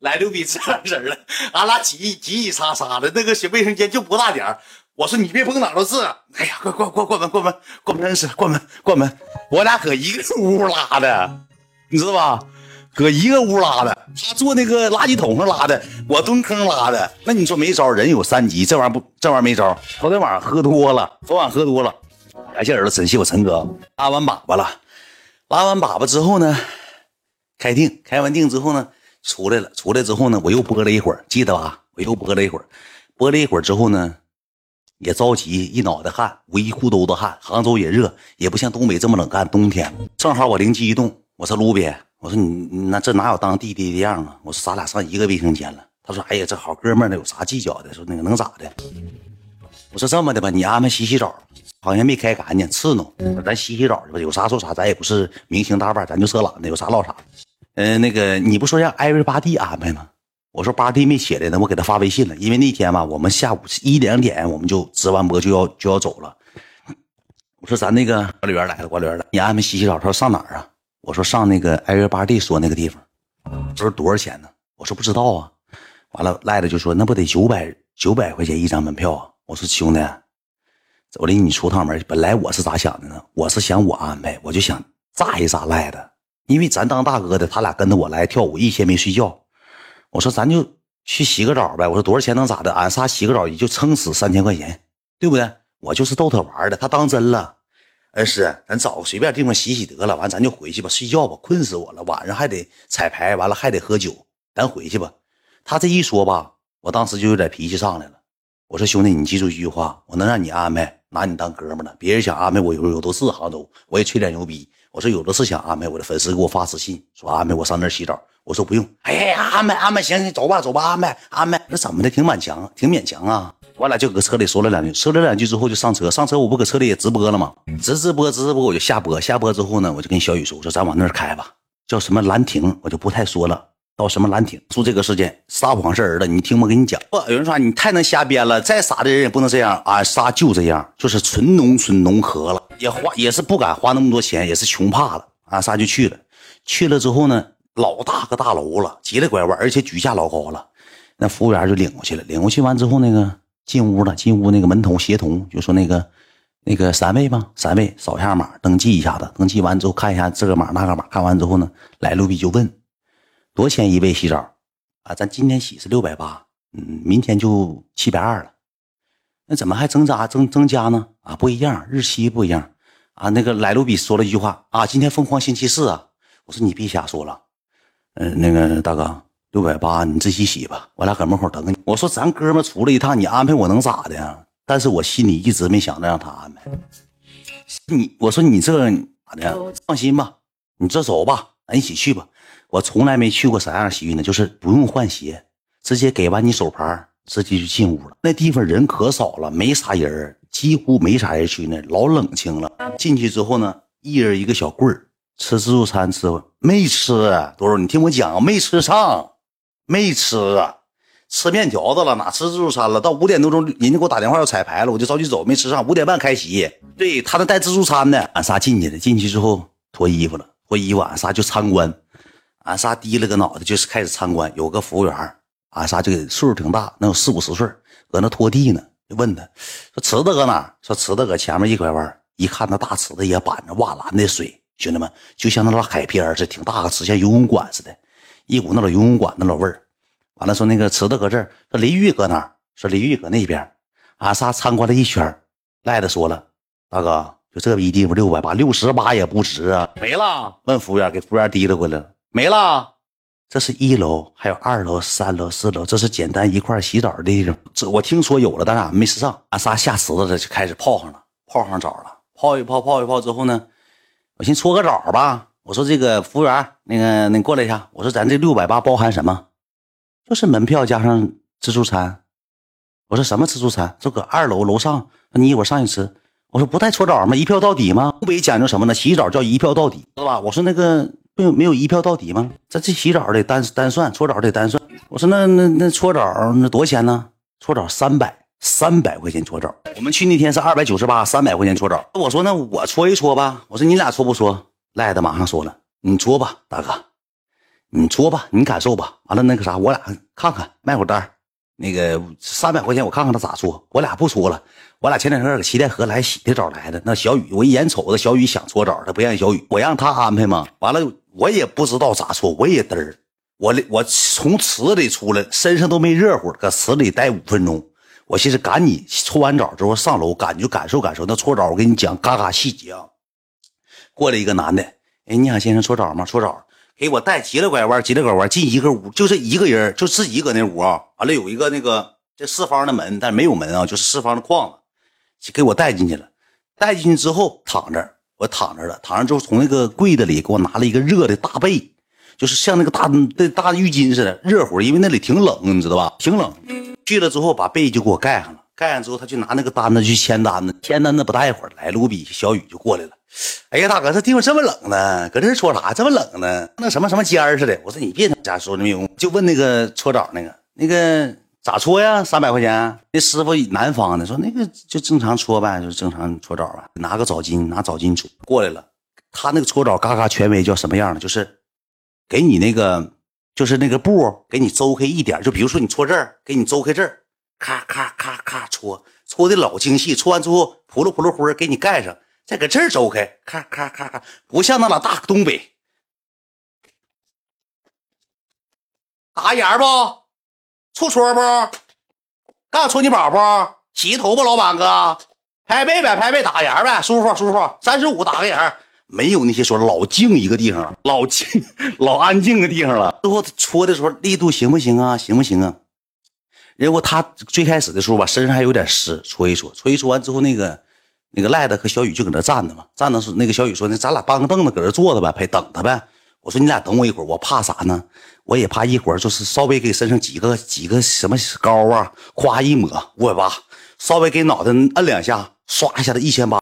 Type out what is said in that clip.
来六比这样式儿的，俺俩挤挤挤擦擦的，那个小卫生间就不大点。我说你别蹦哪都是，哎呀，快关关关门关门关门是关门关门，我俩搁一个屋拉的，你知道吧？搁一个屋拉的，他坐那个垃圾桶上拉的，我蹲坑拉的。那你说没招，人有三急，这玩意儿不，这玩意儿没招。昨天晚上喝多了，昨晚喝多了，感谢儿子，感谢我陈哥，拉完粑粑了，拉完粑粑之后呢，开腚，开完腚之后呢，出来了，出来之后呢，我又播了一会儿，记得吧？我又播了一会儿，播了一会儿之后呢，也着急，一脑袋汗，我一裤兜子汗。杭州也热，也不像东北这么冷干，冬天正好我灵机一动，我说卢比。我说你那这哪有当弟弟的样啊？我说咱俩上一个卫生间了。他说：“哎呀，这好哥们儿呢，有啥计较的？说那个能咋的？”我说：“这么的吧，你安排洗洗澡，好像没开干净，刺挠。咱洗洗澡去吧，有啥说啥，咱也不是明星大腕，咱就色懒的，有啥唠啥。嗯，那个你不说让艾瑞巴蒂安排吗？我说巴蒂没起来呢，我给他发微信了，因为那天吧，我们下午一两点我们就直完播就要就要走了。我说咱那个管理员来了，管理员来，你安排洗洗澡，他说上哪儿啊？”我说上那个艾瑞巴蒂说那个地方，他说多少钱呢？我说不知道啊。完了赖子就说那不得九百九百块钱一张门票啊？我说兄弟，我领你出趟门。本来我是咋想的呢？我是想我安排，我就想炸一炸赖子，因为咱当大哥的，他俩跟着我来跳舞，一天没睡觉。我说咱就去洗个澡呗。我说多少钱能咋的？俺仨洗个澡也就撑死三千块钱，对不对？我就是逗他玩的，他当真了。二师，咱找个随便地方洗洗得了，完咱就回去吧，睡觉吧，困死我了。晚上还得彩排，完了还得喝酒，咱回去吧。他这一说吧，我当时就有点脾气上来了。我说兄弟，你记住一句话，我能让你安排，拿你当哥们了。别人想安排我，有有都是杭州，我也吹点牛逼。我说有的是想安排我的粉丝给我发私信说安排我上那儿洗澡，我说不用。哎，安排安排，行行，走吧走吧，安排安排。那怎么的，挺满强，挺勉强啊。我俩就搁车里说了两句，说了两句之后就上车。上车我不搁车里也直播了吗？直直播，直直播，我就下播。下播之后呢，我就跟小雨说：“我说咱往那儿开吧，叫什么兰亭，我就不太说了。到什么兰亭住这个事件，撒谎是儿子，你听我跟你讲。不，有人说你太能瞎编了，再傻的人也不能这样。俺仨就这样，就是纯农村农合了，也花也是不敢花那么多钱，也是穷怕了。俺仨就去了，去了之后呢，老大个大楼了，急了拐弯，而且举价老高了。那服务员就领过去了，领过去完之后那个。进屋了，进屋那个门童协同就说那个，那个三位吧，三位扫一下码，登记一下子，登记完之后看一下这个码那个码，看完之后呢，来路比就问，多钱一位洗澡？啊，咱今天洗是六百八，嗯，明天就七百二了，那怎么还增加增增加呢？啊，不一样，日期不一样，啊，那个来路比说了一句话啊，今天疯狂星期四啊，我说你别瞎说了，嗯，那个大哥。六百八，你自己洗吧，我俩搁门口等你。我说咱哥们出来一趟，你安排我能咋的呀？但是我心里一直没想着让他安排。你我说你这咋的？放心吧，你这走吧，咱一起去吧。我从来没去过啥样洗浴呢，就是不用换鞋，直接给完你手牌，直接就进屋了。那地方人可少了，没啥人，几乎没啥人去那，老冷清了。进去之后呢，一人一个小棍儿，吃自助餐吃没吃？多少？你听我讲，没吃上。没吃啊，吃面条子了，哪吃自助餐了？到五点多钟，人家给我打电话要彩排了，我就着急走，没吃上。五点半开席，对他那带自助餐的，俺仨进去了。进去之后脱衣服了，脱衣服，俺仨就参观。俺仨低了个脑袋，就是开始参观。有个服务员，俺仨就岁数挺大，能有四五十岁，搁那拖地呢。就问他说：“池子搁哪？”说：“池子搁前面一拐弯。”一看那大池子也板着瓦蓝的水，兄弟们就像那老海边似的，挺大个池，像游泳馆似的。一股那老游泳馆那老味儿，完了说那个池子搁这儿，说淋浴搁哪儿？说淋浴搁那边。俺仨参观了一圈，赖子说了，大哥就这逼地方六百八，六十八也不值啊，没了。问服务员，给服务员提溜回来了，没了。这是一楼，还有二楼、三楼、四楼，这是简单一块洗澡的地方。这我听说有了，但是俺没试上。俺仨下池子了，就开始泡上了，泡上澡了，泡一泡，泡一泡之后呢，我先搓个澡吧。我说这个服务员，那个你过来一下。我说咱这六百八包含什么？就是门票加上自助餐。我说什么自助餐？就搁二楼楼上，你一会儿上去吃。我说不带搓澡吗？一票到底吗？东北讲究什么呢？洗澡叫一票到底，是吧？我说那个没有没有一票到底吗？这这洗澡得单单算，搓澡得单算。我说那那那搓澡那多少钱呢？搓澡三百，三百块钱搓澡。我们去那天是二百九十八，三百块钱搓澡。我说那我搓一搓吧。我说你俩搓不搓？赖子马上说了：“你搓吧，大哥，你搓吧，你感受吧。完了那个啥，我俩看看卖会单那个三百块钱我看看他咋搓。我俩不搓了，我俩前两天搁七台河来洗的澡来的。那小雨，我一眼瞅着小雨想搓澡，他不让小雨，我让他安排嘛。完了我也不知道咋搓，我也嘚儿。我我从池里出来，身上都没热乎，搁池里待五分钟。我寻思赶紧搓完澡之后上楼，感就感受感受那搓澡。我跟你讲，嘎嘎细节啊。过来一个男的，哎，你好，先生，搓澡吗？搓澡。给我带急了拐弯，急了拐弯进一个屋，就是一个人，就自己搁那屋啊。完了有一个那个这四方的门，但没有门啊，就是四方的框子，给我带进去了。带进去之后躺着，我躺着了。躺着之后，从那个柜子里给我拿了一个热的大被，就是像那个大那大浴巾似的，热乎，因为那里挺冷，你知道吧？挺冷。去了之后把被就给我盖上了，盖上之后他就拿那个单子去签单子，签单子不大一会儿，来卢比小雨就过来了。哎呀，大哥，这地方这么冷呢，搁这搓啥？这么冷呢？那什么什么尖儿似的。我说你别他家说那没用，就问那个搓澡那个，那个咋搓呀？三百块钱。那师傅南方的说那个就正常搓呗，就正常搓澡吧。拿个澡巾，拿澡巾搓过来了。他那个搓澡嘎嘎权威叫什么样的？就是给你那个，就是那个布给你周开一点，就比如说你搓这儿，给你周开这儿，咔咔咔咔搓，搓的老精细。搓完之后，扑噜扑噜灰给你盖上。再搁这儿周开，咔咔咔咔，不像那老大东北打眼不，搓搓不，干啥搓你宝不？洗头不，老板哥，拍背呗，拍背打眼呗，舒服舒服，三十五打个眼，没有那些说老静一个地方，老静老安静的地方了。最后搓的时候力度行不行啊？行不行啊？然后他最开始的时候吧，身上还有点湿，搓一搓，搓一搓完之后那个。那个赖子和小雨就搁那站着嘛，站着是那个小雨说：“那咱俩搬个凳子搁这坐着呗，陪等他呗。”我说：“你俩等我一会儿，我怕啥呢？我也怕一会儿就是稍微给身上挤个几个什么膏啊，夸一抹五百八，稍微给脑袋摁两下，刷一下子一千八。”